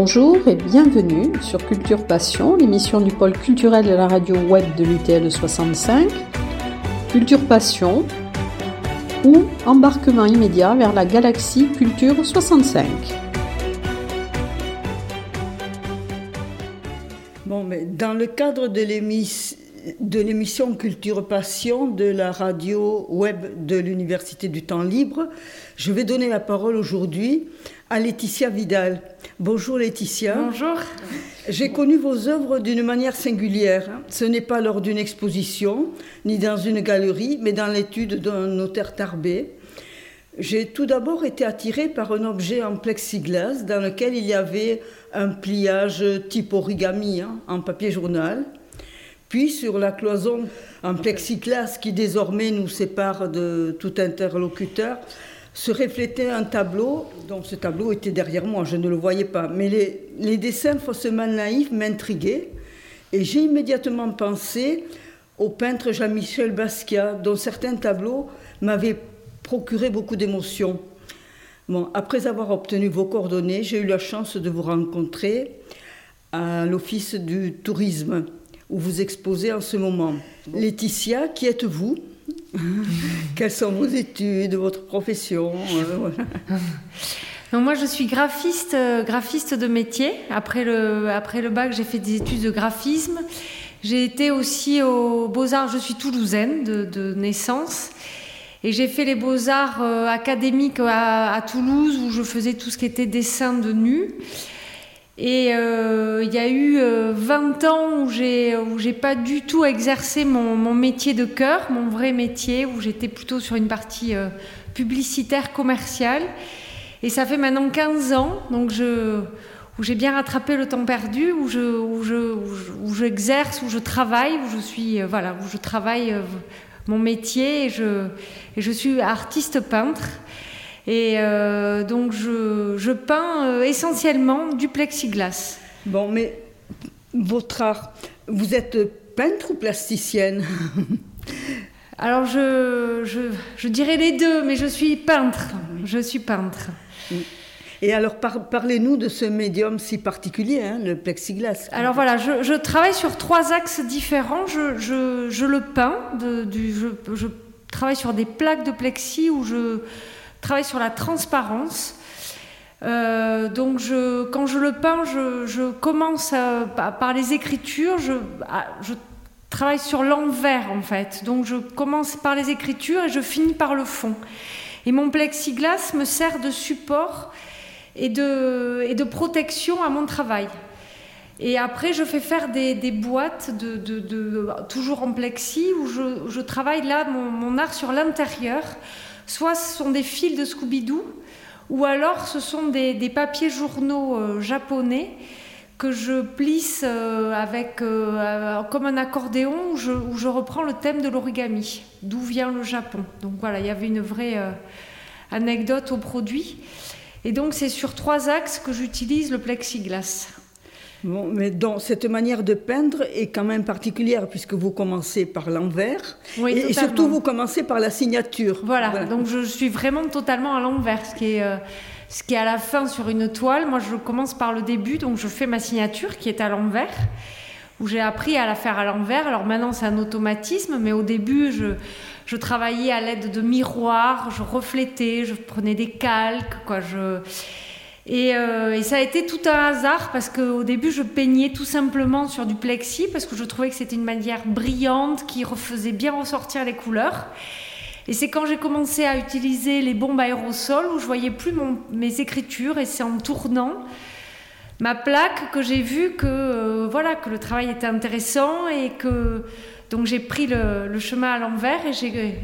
Bonjour et bienvenue sur Culture Passion, l'émission du pôle culturel de la radio web de l'UTL 65. Culture Passion ou embarquement immédiat vers la galaxie Culture 65. Bon, mais dans le cadre de l'émission de l'émission Culture Passion de la radio web de l'Université du Temps Libre. Je vais donner la parole aujourd'hui à Laetitia Vidal. Bonjour Laetitia. Bonjour. J'ai connu vos œuvres d'une manière singulière. Ce n'est pas lors d'une exposition, ni dans une galerie, mais dans l'étude d'un notaire tarbé. J'ai tout d'abord été attirée par un objet en plexiglas dans lequel il y avait un pliage type origami hein, en papier journal. Puis sur la cloison en plexiglas qui désormais nous sépare de tout interlocuteur, se reflétait un tableau, donc ce tableau était derrière moi, je ne le voyais pas, mais les, les dessins faussement naïfs m'intriguaient, et j'ai immédiatement pensé au peintre Jean-Michel Basquiat, dont certains tableaux m'avaient procuré beaucoup d'émotions. Bon, après avoir obtenu vos coordonnées, j'ai eu la chance de vous rencontrer à l'Office du tourisme, où vous exposez en ce moment. Laetitia, qui êtes-vous? Quelles sont vos études, votre profession euh, moi, je suis graphiste, euh, graphiste de métier. Après le, après le bac, j'ai fait des études de graphisme. J'ai été aussi aux Beaux-Arts, je suis toulousaine de, naissance. Et j'ai fait les Beaux-Arts euh, académiques à, Toulouse, où je faisais tout ce qui était dessin de nu. Et euh, il y a eu 20 euh, ans où j'ai où j'ai pas du tout exercé mon, mon, métier de cœur, mon vrai métier, où j'étais plutôt sur une partie euh, publicitaire commerciale. Et ça fait maintenant 15 ans, donc je où j'ai bien rattrapé le temps perdu, où je où je où j'exerce, où je travaille, où je suis voilà, où je travaille mon métier je et je suis artiste peintre. Et euh, donc je, peins euh, essentiellement du plexiglas. Bon, mais votre art, vous êtes peintre ou plasticienne? Alors je, je, dirais les deux, mais je suis peintre. Je suis peintre. Et alors, parlez-nous de ce médium si particulier, hein, le plexiglas. Alors voilà, je, travaille sur trois axes différents. Je, le peins, de, du, je, travaille sur des plaques de plexi où je, travaille sur la transparence. Euh, donc quand je le peins, je, commence par les écritures, je, travaille sur l'envers en fait. Donc je commence par les écritures et je finis par le fond. Et mon plexiglas me sert de support et de, protection à mon travail. Et après, je fais faire des, boîtes, de, toujours en plexi, où je, travaille là mon art sur l'intérieur Soit ce sont des fils de Scooby-Doo, ou alors ce sont des, papiers journaux euh, japonais que je plisse euh, avec, euh, comme un accordéon où je, reprends le thème de l'origami, d'où vient le Japon. Donc voilà, il y avait une vraie anecdote au produit. Et donc c'est sur trois axes que j'utilise le plexiglas. Bon, mais donc, cette manière de peindre est quand même particulière puisque vous commencez par l'envers et, surtout vous commencez par la signature. Voilà, donc je suis vraiment totalement à l'envers, ce qui est euh, ce qui est à la fin sur une toile. Moi, je commence par le début, donc je fais ma signature qui est à l'envers, où j'ai appris à la faire à l'envers. Alors maintenant, c'est un automatisme, mais au début, je je travaillais à l'aide de miroirs, je reflétais, je prenais des calques, quoi. Je euh, et, ça a été tout un hasard parce qu'au début, je peignais tout simplement sur du plexi parce que je trouvais que c'était une manière brillante qui faisait bien ressortir les couleurs. Et c'est quand j'ai commencé à utiliser les bombes aérosols où je voyais plus mes écritures et c'est en tournant ma plaque que j'ai vu que euh, voilà que le travail était intéressant et que donc j'ai pris le, chemin à l'envers et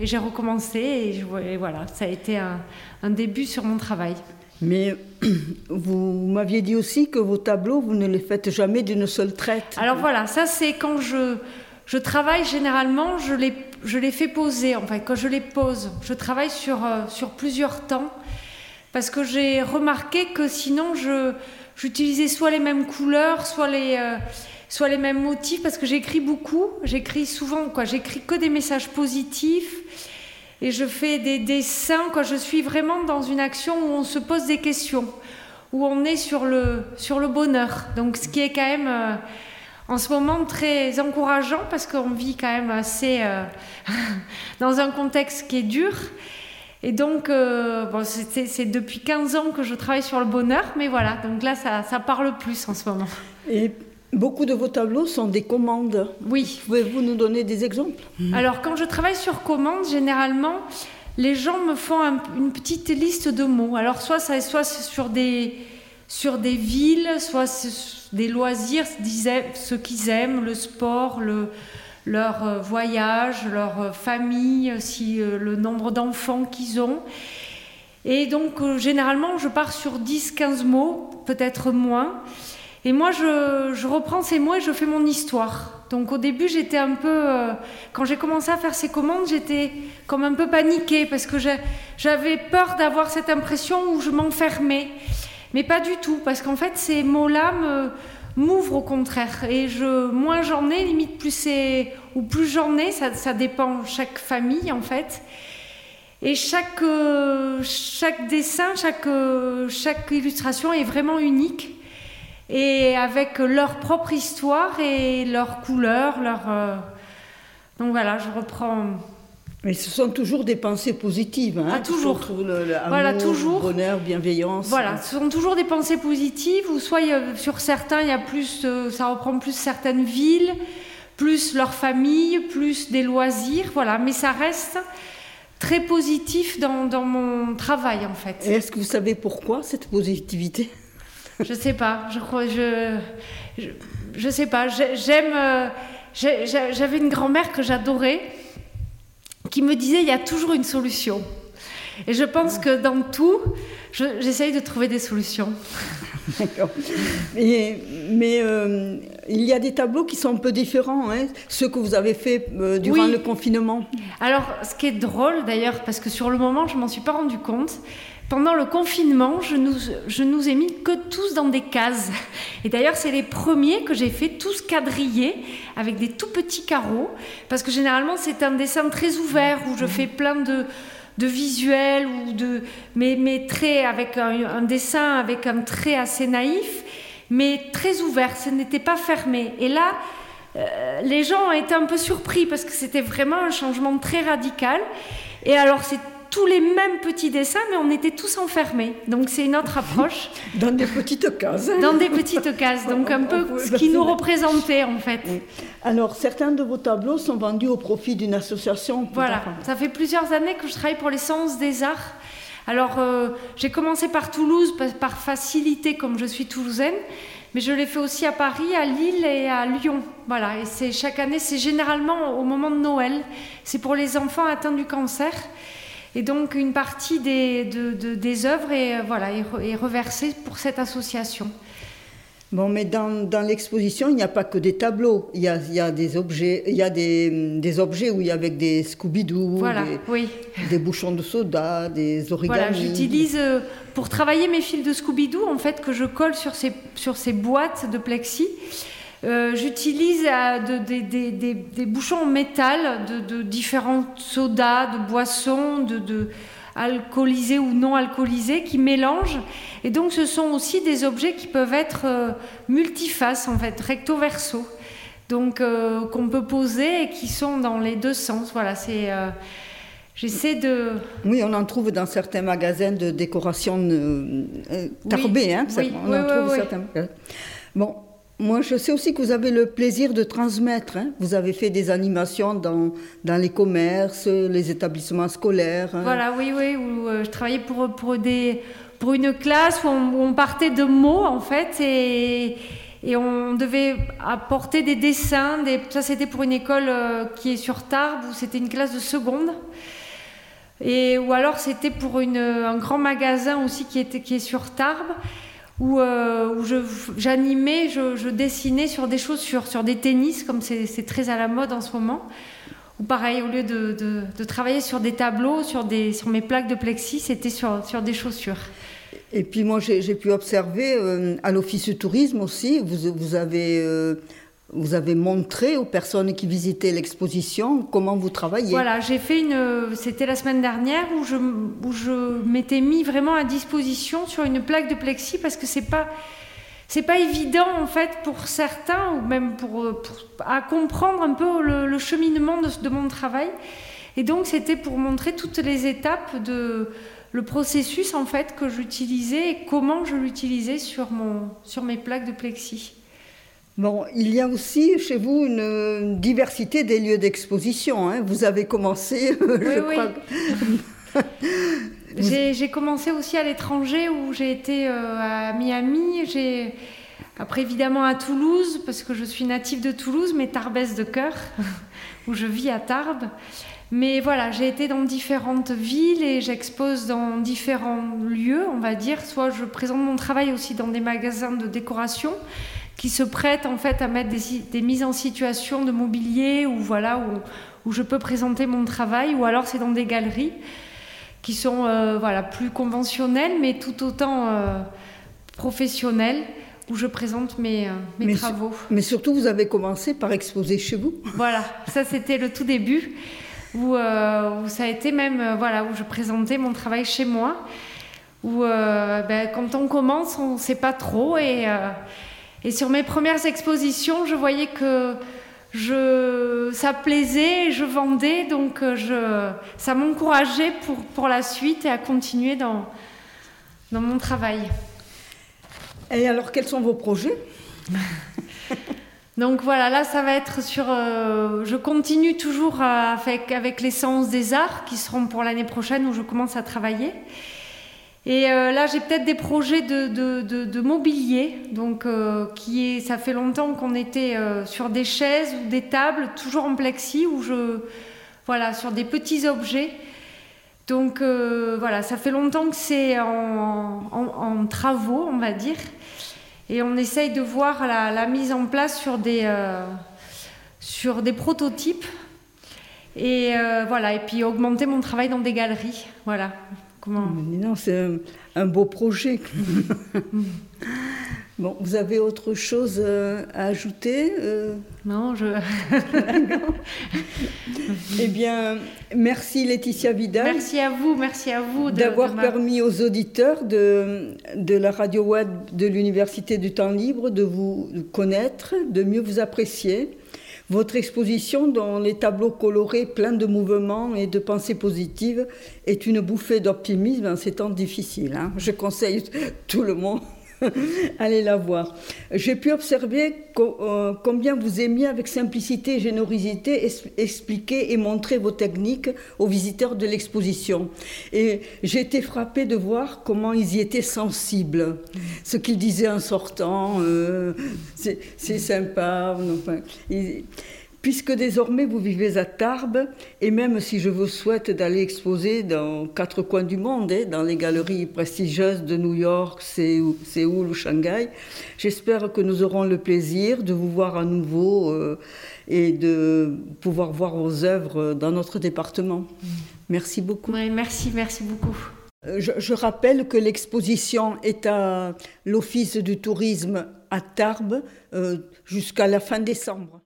j'ai recommencé et, voilà ça a été un début sur mon travail. Mais vous m'aviez dit aussi que vos tableaux, vous ne les faites jamais d'une seule traite. Alors voilà, ça c'est quand je, je travaille généralement, je les, je les fais poser. En fait, quand je les pose, je travaille sur, euh, sur plusieurs temps. Parce que j'ai remarqué que sinon, je, j'utilisais soit les mêmes couleurs, soit les, euh, soit les mêmes motifs, parce que j'écris beaucoup. J'écris souvent, quoi. J'écris que des messages positifs et je fais des dessins quand je suis vraiment dans une action où on se pose des questions, où on est sur le, sur le bonheur. Donc ce qui est quand même euh, en ce moment très encourageant parce qu'on vit quand même assez euh, dans un contexte qui est dur. Et donc, euh, bon, c'est depuis 15 ans que je travaille sur le bonheur, mais voilà, donc là, ça, ça parle plus en ce moment. Beaucoup de vos tableaux sont des commandes. Oui. Pouvez-vous nous donner des exemples? Alors, quand je travaille sur commande, généralement, les gens me font une petite liste de mots. Alors, soit, ça, soit sur des, sur des villes, soit des loisirs, ce qu'ils aiment, le sport, le, leur euh, voyage, leur euh, famille, si, euh, le nombre d'enfants qu'ils ont. Et donc, généralement, je pars sur 10-15 mots, peut-être moins. Et moi, je, reprends ces mots et je fais mon histoire. Donc, au début, j'étais un peu. quand j'ai commencé à faire ces commandes, j'étais comme un peu paniquée parce que j'avais peur d'avoir cette impression où je m'enfermais. Mais pas du tout, parce qu'en fait, ces mots-là me m'ouvre au contraire. Et moins j'en ai, limite plus c'est, ou plus j'en ai, ça, ça, dépend chaque famille en fait. Et chaque, euh, dessin, euh, chaque illustration est vraiment unique. Et avec leur propre histoire et leur couleur, leur. Euh, donc voilà, je reprends mais ce sont toujours des pensées positives. Hein, ah, toujours. Le, voilà, toujours. Bonheur, bienveillance. Voilà, ce sont toujours des pensées positives, ou soit sur certains, il y a plus, euh, ça reprend plus certaines villes, plus leur famille, plus des loisirs, voilà. Mais ça reste très positif dans, dans mon travail, en fait. est-ce que vous savez pourquoi cette positivité? Je sais pas. Je crois, je, je, je sais pas. J'aime. Euh, j'avais une grand-mère que j'adorais qui me disait il y a toujours une solution. Et je pense que dans tout, j'essaye de trouver des solutions. D'accord. Mais, mais euh, il y a des tableaux qui sont un peu différents, hein, ceux que vous avez fait euh, durant le confinement. Alors, ce qui est drôle d'ailleurs, parce que sur le moment, je m'en suis pas rendu compte, pendant le confinement, je nous, je nous ai mis que tous dans des cases. Et d'ailleurs, c'est les premiers que j'ai fait tous quadrillés avec des tout petits carreaux, parce que généralement, c'est un dessin très ouvert où je fais plein de, de visuels ou de mais, mais très avec un, dessin avec un trait assez naïf, mais très ouvert. Ce n'était pas fermé. Et là, euh, les gens ont été un peu surpris parce que c'était vraiment un changement très radical. Et alors, c'est tous les mêmes petits dessins, mais on était tous enfermés. Donc c'est une autre approche. Dans des petites cases. Dans des petites cases, donc un peu ce qui nous représentait en fait. Alors certains de vos tableaux sont vendus au profit d'une association. Voilà, ça fait plusieurs années que je travaille pour les sens des arts. Alors euh, j'ai commencé par Toulouse par facilité comme je suis toulousaine. Mais je l'ai fait aussi à Paris, à Lille et à Lyon. Voilà, et c'est chaque année, c'est généralement au moment de Noël. C'est pour les enfants atteints du cancer. Et donc une partie des, des œuvres est, euh, voilà, est, reversée pour cette association. Bon, mais dans, dans l'exposition, il n'y a pas que des tableaux. Il y a, il y a des objets, il y a des, des objets où il y a avec des Scooby-Doo, voilà, des, oui. des, bouchons de soda, des origamis. Voilà, j'utilise euh, pour travailler mes fils de Scooby-Doo, en fait, que je colle sur ces, sur ces boîtes de plexi. Euh, j'utilise euh, des, bouchons en métal de, différents sodas, de boissons, de, alcoolisés ou non alcoolisés, qui mélangent. Et donc, ce sont aussi des objets qui peuvent être euh, multifaces, en fait, recto-verso. Donc, qu'on peut poser et qui sont dans les deux sens. Voilà, c'est. J'essaie de. Oui, on en trouve dans certains magasins de décoration tarbée. hein, oui, on en trouve certains. Bon, moi, je sais aussi que vous avez le plaisir de transmettre. Hein. Vous avez fait des animations dans, dans les commerces, les établissements scolaires. Hein. Voilà, oui, oui, où euh, je travaillais pour, pour, des, pour une classe où on, partait de mots, en fait, et, et, on devait apporter des dessins. Des, ça, c'était pour une école euh, qui est sur Tarbes, où c'était une classe de seconde. Et, ou alors, c'était pour une, un grand magasin aussi qui, était, qui est sur Tarbes où, euh, où j'animais, je, dessinais sur des chaussures, sur des tennis, comme c'est très à la mode en ce moment. Ou pareil, au lieu de, de, de travailler sur des tableaux, sur, des, sur mes plaques de plexi, c'était sur, sur des chaussures. Et puis moi, j'ai pu observer euh, à l'Office du tourisme aussi, vous, vous avez euh, vous avez montré aux personnes qui visitaient l'exposition comment vous travaillez. Voilà, j'ai fait une. C'était la semaine dernière où je, m'étais mis vraiment à disposition sur une plaque de plexi parce que c'est pas. C'est pas évident en fait pour certains ou même pour, à comprendre un peu le, cheminement de, de, mon travail. Et donc c'était pour montrer toutes les étapes de le processus en fait que j'utilisais et comment je l'utilisais sur mon sur mes plaques de plexi. Bon, il y a aussi chez vous une diversité des lieux d'exposition. Hein. Vous avez commencé, je crois. j'ai commencé aussi à l'étranger où j'ai été euh, à Miami. J'ai après évidemment à Toulouse parce que je suis native de Toulouse, mais Tarbès de cœur, où je vis à Tarbes. Mais voilà, j'ai été dans différentes villes et j'expose dans différents lieux, on va dire. Soit je présente mon travail aussi dans des magasins de décoration qui se prêtent en fait à mettre des, mises en situation de mobilier ou voilà où, où, je peux présenter mon travail ou alors c'est dans des galeries qui sont euh, voilà plus conventionnelles mais tout autant euh, professionnelles où je présente mes, euh, mes travaux. mais surtout vous avez commencé par exposer chez vous. Voilà, ça c'était le tout début où, où, ça a été même voilà où je présentais mon travail chez moi où ben, quand on commence on ne sait pas trop et et sur mes premières expositions, je voyais que je, ça plaisait, je vendais, donc euh, je, ça m'encourageait pour, pour la suite et à continuer dans, dans mon travail. Et alors, quels sont vos projets? Donc voilà, là, ça va être sur. Euh, je continue toujours avec, avec les séances des arts qui seront pour l'année prochaine où je commence à travailler. Et euh, là, j'ai peut-être des projets de, mobilier. Donc, euh, qui est, ça fait longtemps qu'on était euh, sur des chaises ou des tables, toujours en plexi, où je, voilà, sur des petits objets. Donc, voilà, ça fait longtemps que c'est en, en, travaux, on va dire. Et on essaye de voir la, la mise en place sur des, sur des prototypes. Et voilà, et puis augmenter mon travail dans des galeries. Voilà. Non, c'est un, beau projet. bon, vous avez autre chose euh, à ajouter euh? Non, je. eh bien, merci Laetitia Vidal. Merci à vous, merci à vous d'avoir permis aux auditeurs de, de la radio web de l'Université du Temps Libre de vous connaître, de mieux vous apprécier. Votre exposition, dont les tableaux colorés pleins de mouvements et de pensées positives, est une bouffée d'optimisme en ces temps difficiles. Hein. Je conseille tout le monde Allez la voir. J'ai pu observer euh, combien vous aimiez avec simplicité et générosité expliquer et montrer vos techniques aux visiteurs de l'exposition. Et j'ai été frappée de voir comment ils y étaient sensibles. Ce qu'ils disaient en sortant, euh, c'est sympa. Puisque désormais vous vivez à Tarbes, et même si je vous souhaite d'aller exposer dans quatre coins du monde, hein, dans les galeries prestigieuses de New York, Séoul, ou Shanghai, j'espère que nous aurons le plaisir de vous voir à nouveau euh, et de pouvoir voir vos œuvres dans notre département. Merci beaucoup. Oui, merci, merci beaucoup. Euh, je, rappelle que l'exposition est à l'Office du tourisme à Tarbes euh, jusqu'à la fin décembre.